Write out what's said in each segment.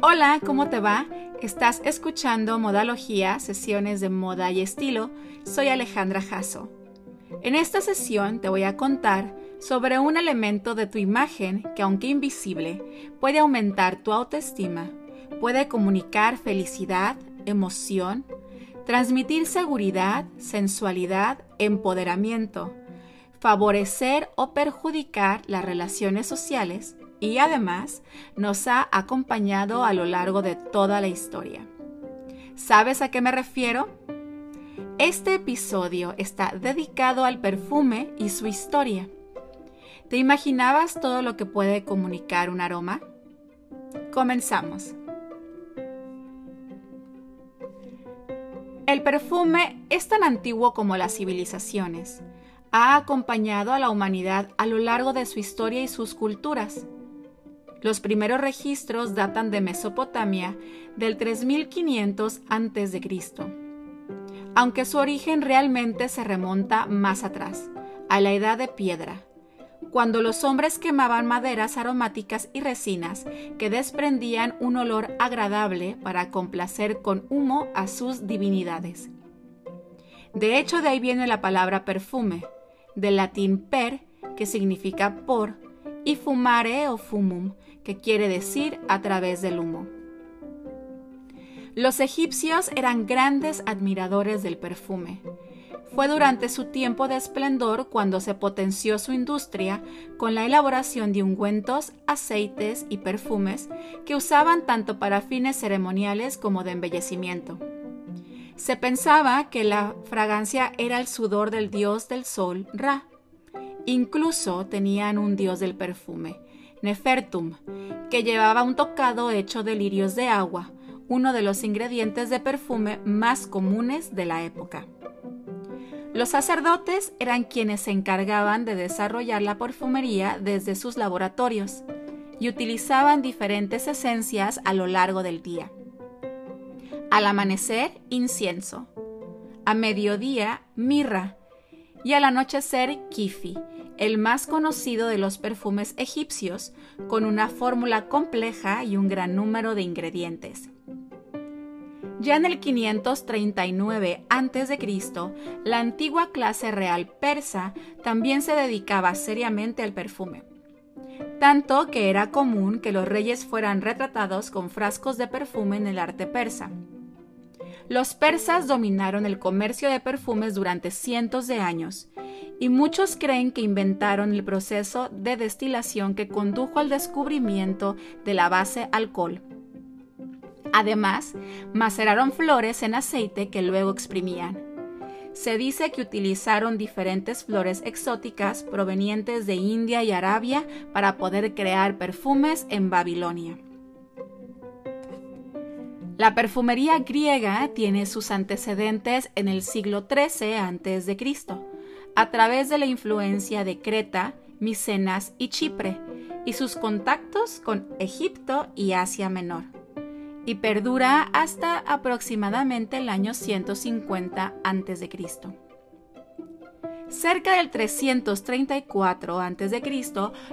Hola, ¿cómo te va? Estás escuchando Modalogía, sesiones de moda y estilo. Soy Alejandra Jasso. En esta sesión te voy a contar sobre un elemento de tu imagen que, aunque invisible, puede aumentar tu autoestima, puede comunicar felicidad, emoción, transmitir seguridad, sensualidad, empoderamiento, favorecer o perjudicar las relaciones sociales y además nos ha acompañado a lo largo de toda la historia. ¿Sabes a qué me refiero? Este episodio está dedicado al perfume y su historia. ¿Te imaginabas todo lo que puede comunicar un aroma? Comenzamos. El perfume es tan antiguo como las civilizaciones. Ha acompañado a la humanidad a lo largo de su historia y sus culturas. Los primeros registros datan de Mesopotamia del 3500 a.C., aunque su origen realmente se remonta más atrás, a la edad de piedra, cuando los hombres quemaban maderas aromáticas y resinas que desprendían un olor agradable para complacer con humo a sus divinidades. De hecho, de ahí viene la palabra perfume, del latín per, que significa por, y fumare o fumum, que quiere decir a través del humo. Los egipcios eran grandes admiradores del perfume. Fue durante su tiempo de esplendor cuando se potenció su industria con la elaboración de ungüentos, aceites y perfumes que usaban tanto para fines ceremoniales como de embellecimiento. Se pensaba que la fragancia era el sudor del dios del sol, Ra. Incluso tenían un dios del perfume, Nefertum, que llevaba un tocado hecho de lirios de agua, uno de los ingredientes de perfume más comunes de la época. Los sacerdotes eran quienes se encargaban de desarrollar la perfumería desde sus laboratorios y utilizaban diferentes esencias a lo largo del día. Al amanecer, incienso. A mediodía, mirra. Y al anochecer, kifi, el más conocido de los perfumes egipcios, con una fórmula compleja y un gran número de ingredientes. Ya en el 539 a.C., la antigua clase real persa también se dedicaba seriamente al perfume, tanto que era común que los reyes fueran retratados con frascos de perfume en el arte persa. Los persas dominaron el comercio de perfumes durante cientos de años y muchos creen que inventaron el proceso de destilación que condujo al descubrimiento de la base alcohol. Además, maceraron flores en aceite que luego exprimían. Se dice que utilizaron diferentes flores exóticas provenientes de India y Arabia para poder crear perfumes en Babilonia. La perfumería griega tiene sus antecedentes en el siglo XIII a.C a través de la influencia de Creta, Micenas y Chipre, y sus contactos con Egipto y Asia Menor, y perdura hasta aproximadamente el año 150 a.C. Cerca del 334 a.C.,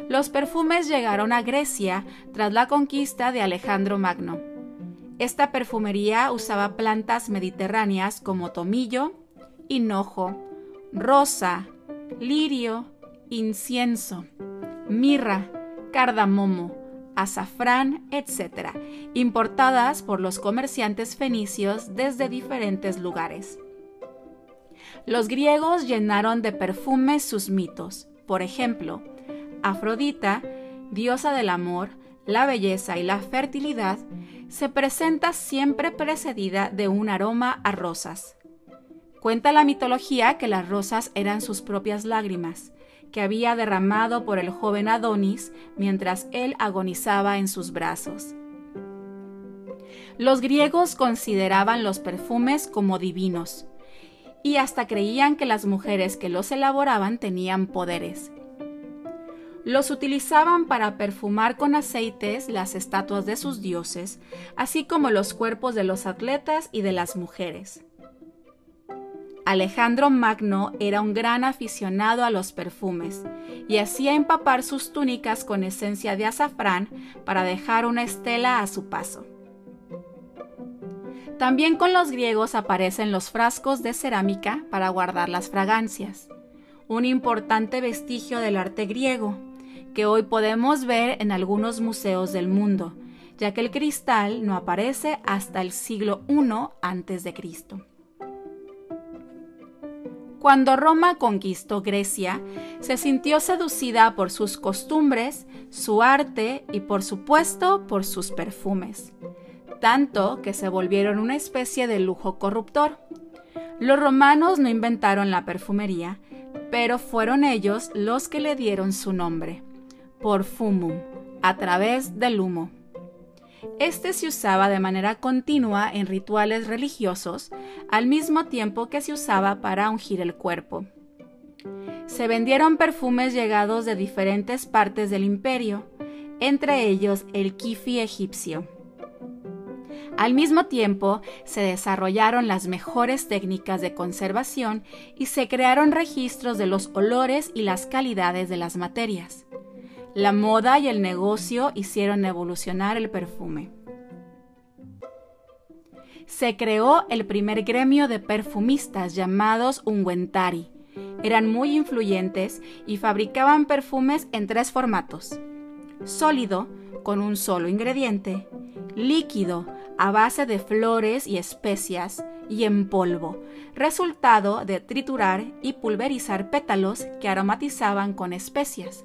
los perfumes llegaron a Grecia tras la conquista de Alejandro Magno. Esta perfumería usaba plantas mediterráneas como tomillo, hinojo, rosa, lirio, incienso, mirra, cardamomo, azafrán, etc., importadas por los comerciantes fenicios desde diferentes lugares. Los griegos llenaron de perfumes sus mitos. Por ejemplo, Afrodita, diosa del amor, la belleza y la fertilidad, se presenta siempre precedida de un aroma a rosas. Cuenta la mitología que las rosas eran sus propias lágrimas, que había derramado por el joven Adonis mientras él agonizaba en sus brazos. Los griegos consideraban los perfumes como divinos, y hasta creían que las mujeres que los elaboraban tenían poderes. Los utilizaban para perfumar con aceites las estatuas de sus dioses, así como los cuerpos de los atletas y de las mujeres. Alejandro Magno era un gran aficionado a los perfumes y hacía empapar sus túnicas con esencia de azafrán para dejar una estela a su paso. También con los griegos aparecen los frascos de cerámica para guardar las fragancias, un importante vestigio del arte griego, que hoy podemos ver en algunos museos del mundo, ya que el cristal no aparece hasta el siglo I a.C. Cuando Roma conquistó Grecia, se sintió seducida por sus costumbres, su arte y por supuesto por sus perfumes tanto que se volvieron una especie de lujo corruptor. Los romanos no inventaron la perfumería, pero fueron ellos los que le dieron su nombre, porfumum, a través del humo. Este se usaba de manera continua en rituales religiosos, al mismo tiempo que se usaba para ungir el cuerpo. Se vendieron perfumes llegados de diferentes partes del imperio, entre ellos el kifi egipcio. Al mismo tiempo, se desarrollaron las mejores técnicas de conservación y se crearon registros de los olores y las calidades de las materias. La moda y el negocio hicieron evolucionar el perfume. Se creó el primer gremio de perfumistas llamados ungüentari. Eran muy influyentes y fabricaban perfumes en tres formatos. Sólido, con un solo ingrediente, líquido, a base de flores y especias y en polvo, resultado de triturar y pulverizar pétalos que aromatizaban con especias.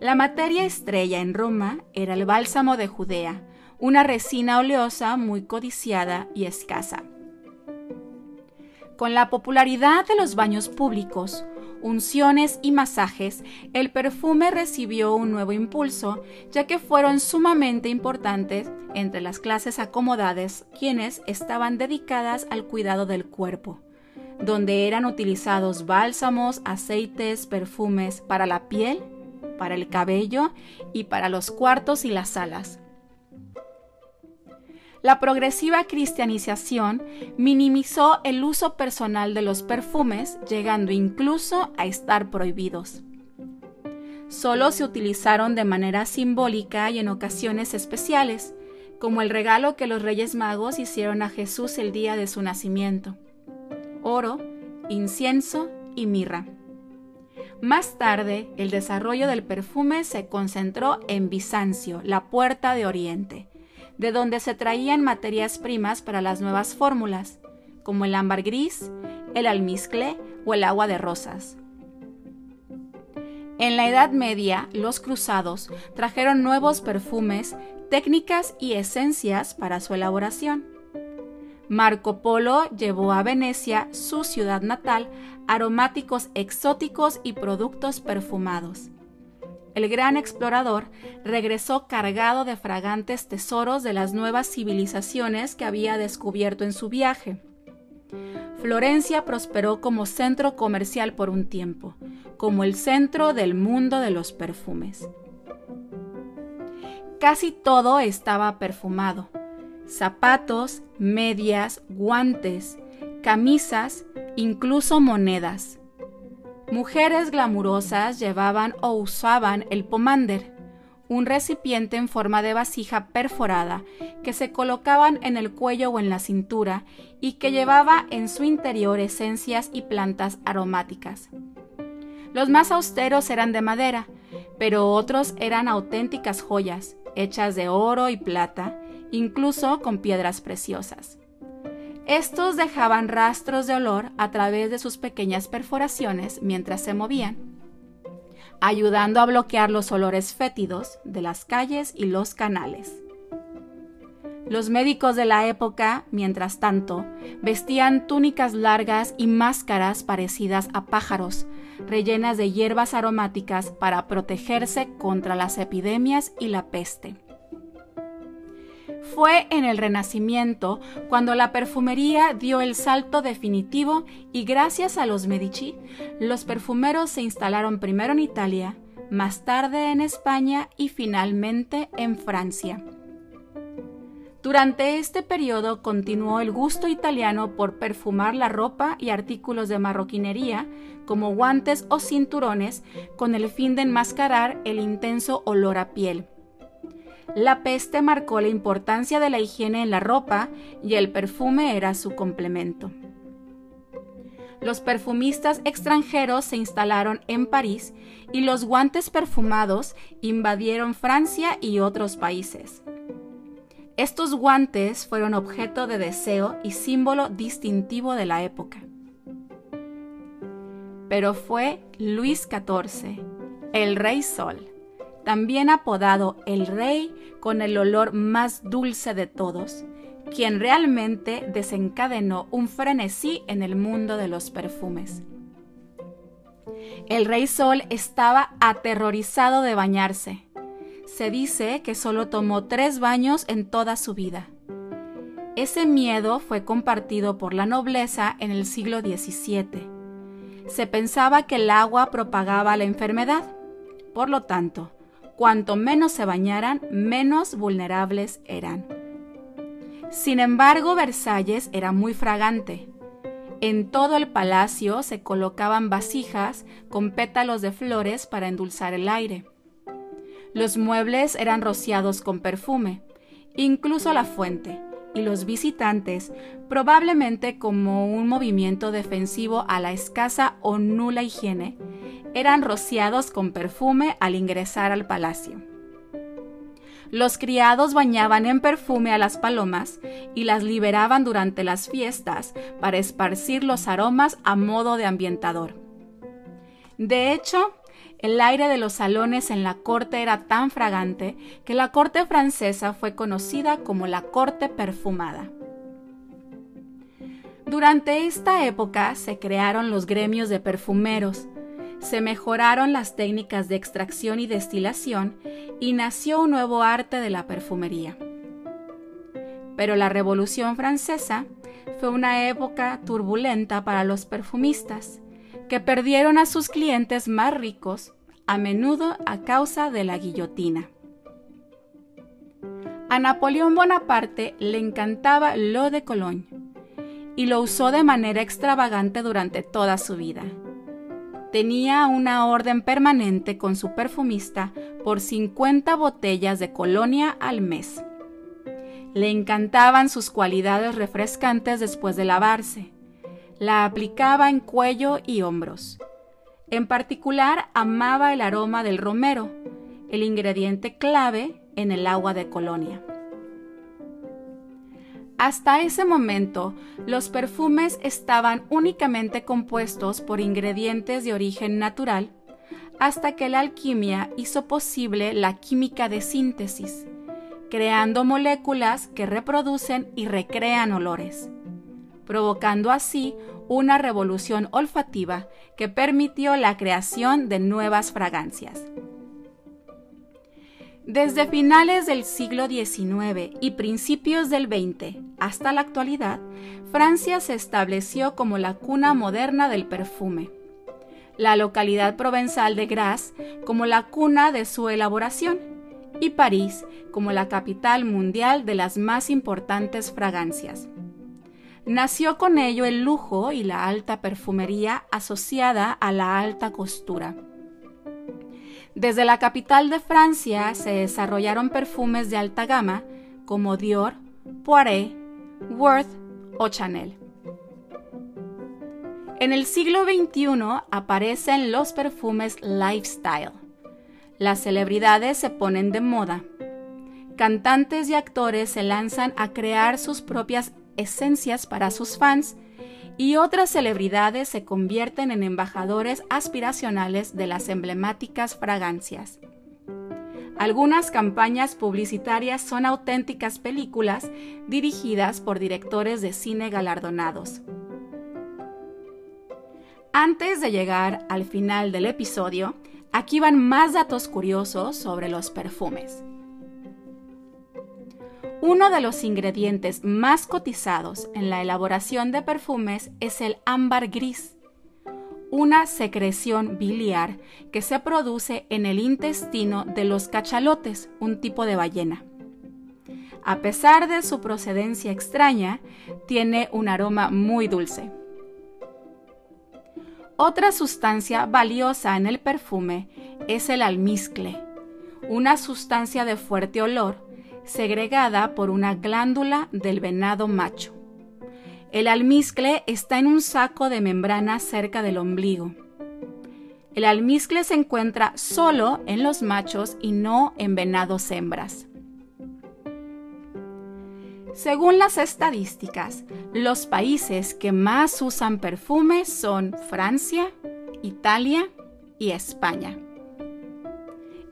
La materia estrella en Roma era el bálsamo de Judea, una resina oleosa muy codiciada y escasa. Con la popularidad de los baños públicos, unciones y masajes, el perfume recibió un nuevo impulso, ya que fueron sumamente importantes entre las clases acomodadas quienes estaban dedicadas al cuidado del cuerpo, donde eran utilizados bálsamos, aceites, perfumes para la piel, para el cabello y para los cuartos y las salas. La progresiva cristianización minimizó el uso personal de los perfumes, llegando incluso a estar prohibidos. Solo se utilizaron de manera simbólica y en ocasiones especiales, como el regalo que los Reyes Magos hicieron a Jesús el día de su nacimiento. Oro, incienso y mirra. Más tarde, el desarrollo del perfume se concentró en Bizancio, la puerta de Oriente, de donde se traían materias primas para las nuevas fórmulas, como el ámbar gris, el almizcle o el agua de rosas. En la Edad Media, los cruzados trajeron nuevos perfumes, técnicas y esencias para su elaboración. Marco Polo llevó a Venecia, su ciudad natal, aromáticos exóticos y productos perfumados el gran explorador regresó cargado de fragantes tesoros de las nuevas civilizaciones que había descubierto en su viaje. Florencia prosperó como centro comercial por un tiempo, como el centro del mundo de los perfumes. Casi todo estaba perfumado. Zapatos, medias, guantes, camisas, incluso monedas. Mujeres glamurosas llevaban o usaban el pomander, un recipiente en forma de vasija perforada que se colocaban en el cuello o en la cintura y que llevaba en su interior esencias y plantas aromáticas. Los más austeros eran de madera, pero otros eran auténticas joyas, hechas de oro y plata, incluso con piedras preciosas. Estos dejaban rastros de olor a través de sus pequeñas perforaciones mientras se movían, ayudando a bloquear los olores fétidos de las calles y los canales. Los médicos de la época, mientras tanto, vestían túnicas largas y máscaras parecidas a pájaros, rellenas de hierbas aromáticas para protegerse contra las epidemias y la peste. Fue en el Renacimiento cuando la perfumería dio el salto definitivo y gracias a los Medici, los perfumeros se instalaron primero en Italia, más tarde en España y finalmente en Francia. Durante este periodo continuó el gusto italiano por perfumar la ropa y artículos de marroquinería, como guantes o cinturones, con el fin de enmascarar el intenso olor a piel. La peste marcó la importancia de la higiene en la ropa y el perfume era su complemento. Los perfumistas extranjeros se instalaron en París y los guantes perfumados invadieron Francia y otros países. Estos guantes fueron objeto de deseo y símbolo distintivo de la época. Pero fue Luis XIV, el Rey Sol, también apodado el Rey con el olor más dulce de todos, quien realmente desencadenó un frenesí en el mundo de los perfumes. El Rey Sol estaba aterrorizado de bañarse. Se dice que solo tomó tres baños en toda su vida. Ese miedo fue compartido por la nobleza en el siglo XVII. Se pensaba que el agua propagaba la enfermedad. Por lo tanto, cuanto menos se bañaran, menos vulnerables eran. Sin embargo, Versalles era muy fragante. En todo el palacio se colocaban vasijas con pétalos de flores para endulzar el aire. Los muebles eran rociados con perfume, incluso la fuente, y los visitantes, probablemente como un movimiento defensivo a la escasa o nula higiene, eran rociados con perfume al ingresar al palacio. Los criados bañaban en perfume a las palomas y las liberaban durante las fiestas para esparcir los aromas a modo de ambientador. De hecho, el aire de los salones en la corte era tan fragante que la corte francesa fue conocida como la corte perfumada. Durante esta época se crearon los gremios de perfumeros, se mejoraron las técnicas de extracción y destilación y nació un nuevo arte de la perfumería. Pero la Revolución Francesa fue una época turbulenta para los perfumistas, que perdieron a sus clientes más ricos, a menudo a causa de la guillotina. A Napoleón Bonaparte le encantaba lo de Cologne y lo usó de manera extravagante durante toda su vida tenía una orden permanente con su perfumista por 50 botellas de colonia al mes. Le encantaban sus cualidades refrescantes después de lavarse. La aplicaba en cuello y hombros. En particular, amaba el aroma del romero, el ingrediente clave en el agua de colonia. Hasta ese momento, los perfumes estaban únicamente compuestos por ingredientes de origen natural, hasta que la alquimia hizo posible la química de síntesis, creando moléculas que reproducen y recrean olores, provocando así una revolución olfativa que permitió la creación de nuevas fragancias. Desde finales del siglo XIX y principios del XX hasta la actualidad, Francia se estableció como la cuna moderna del perfume. La localidad provenzal de Grasse como la cuna de su elaboración y París como la capital mundial de las más importantes fragancias. Nació con ello el lujo y la alta perfumería asociada a la alta costura. Desde la capital de Francia se desarrollaron perfumes de alta gama como Dior, Poiret, Worth o Chanel. En el siglo XXI aparecen los perfumes lifestyle. Las celebridades se ponen de moda. Cantantes y actores se lanzan a crear sus propias esencias para sus fans y otras celebridades se convierten en embajadores aspiracionales de las emblemáticas fragancias. Algunas campañas publicitarias son auténticas películas dirigidas por directores de cine galardonados. Antes de llegar al final del episodio, aquí van más datos curiosos sobre los perfumes. Uno de los ingredientes más cotizados en la elaboración de perfumes es el ámbar gris, una secreción biliar que se produce en el intestino de los cachalotes, un tipo de ballena. A pesar de su procedencia extraña, tiene un aroma muy dulce. Otra sustancia valiosa en el perfume es el almizcle, una sustancia de fuerte olor segregada por una glándula del venado macho. El almizcle está en un saco de membrana cerca del ombligo. El almizcle se encuentra solo en los machos y no en venados hembras. Según las estadísticas, los países que más usan perfume son Francia, Italia y España.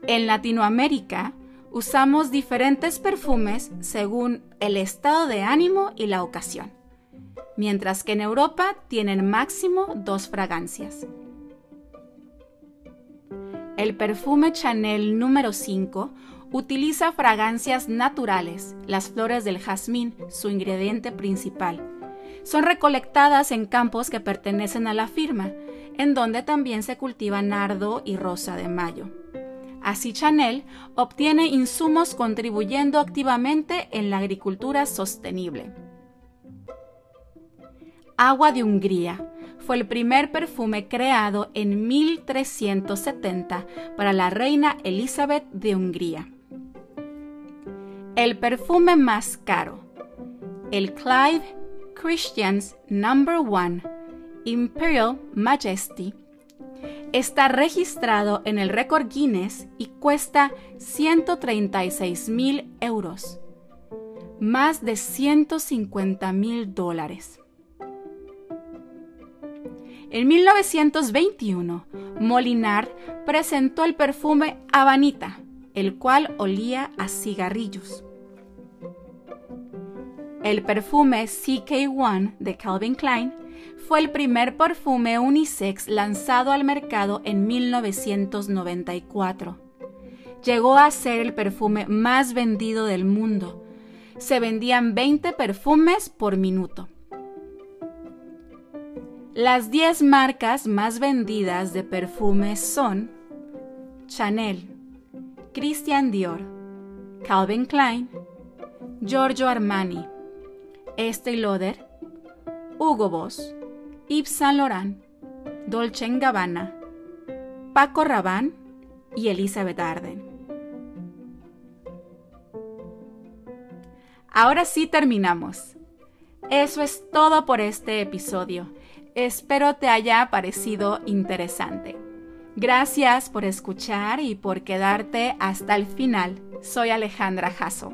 En Latinoamérica, usamos diferentes perfumes según el estado de ánimo y la ocasión, mientras que en Europa tienen máximo dos fragancias. El perfume Chanel número 5 utiliza fragancias naturales, las flores del jazmín, su ingrediente principal. Son recolectadas en campos que pertenecen a la firma, en donde también se cultiva nardo y rosa de mayo. Así Chanel obtiene insumos contribuyendo activamente en la agricultura sostenible. Agua de Hungría fue el primer perfume creado en 1370 para la reina Elizabeth de Hungría. El perfume más caro, el Clive Christians No. 1 Imperial Majesty, está registrado en el récord Guinness y cuesta 136 mil euros, más de 150 mil dólares. En 1921, Molinar presentó el perfume Habanita, el cual olía a cigarrillos. El perfume CK1 de Calvin Klein fue el primer perfume unisex lanzado al mercado en 1994. Llegó a ser el perfume más vendido del mundo. Se vendían 20 perfumes por minuto. Las 10 marcas más vendidas de perfumes son Chanel, Christian Dior, Calvin Klein, Giorgio Armani, Estée Lauder, Hugo Boss, Yves Saint Laurent, Dolce Gabbana, Paco Rabanne y Elizabeth Arden. Ahora sí terminamos. Eso es todo por este episodio. Espero te haya parecido interesante. Gracias por escuchar y por quedarte hasta el final. Soy Alejandra Jasso.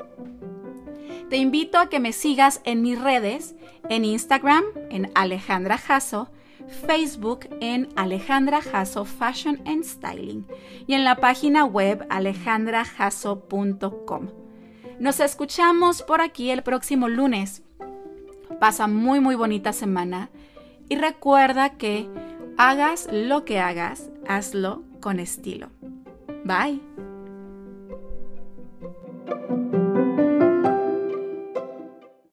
Te invito a que me sigas en mis redes, en Instagram, en Alejandra Jasso, Facebook en Alejandra Jasso Fashion and Styling y en la página web alejandrajasso.com. Nos escuchamos por aquí el próximo lunes. Pasa muy muy bonita semana y recuerda que hagas lo que hagas, hazlo con estilo. Bye.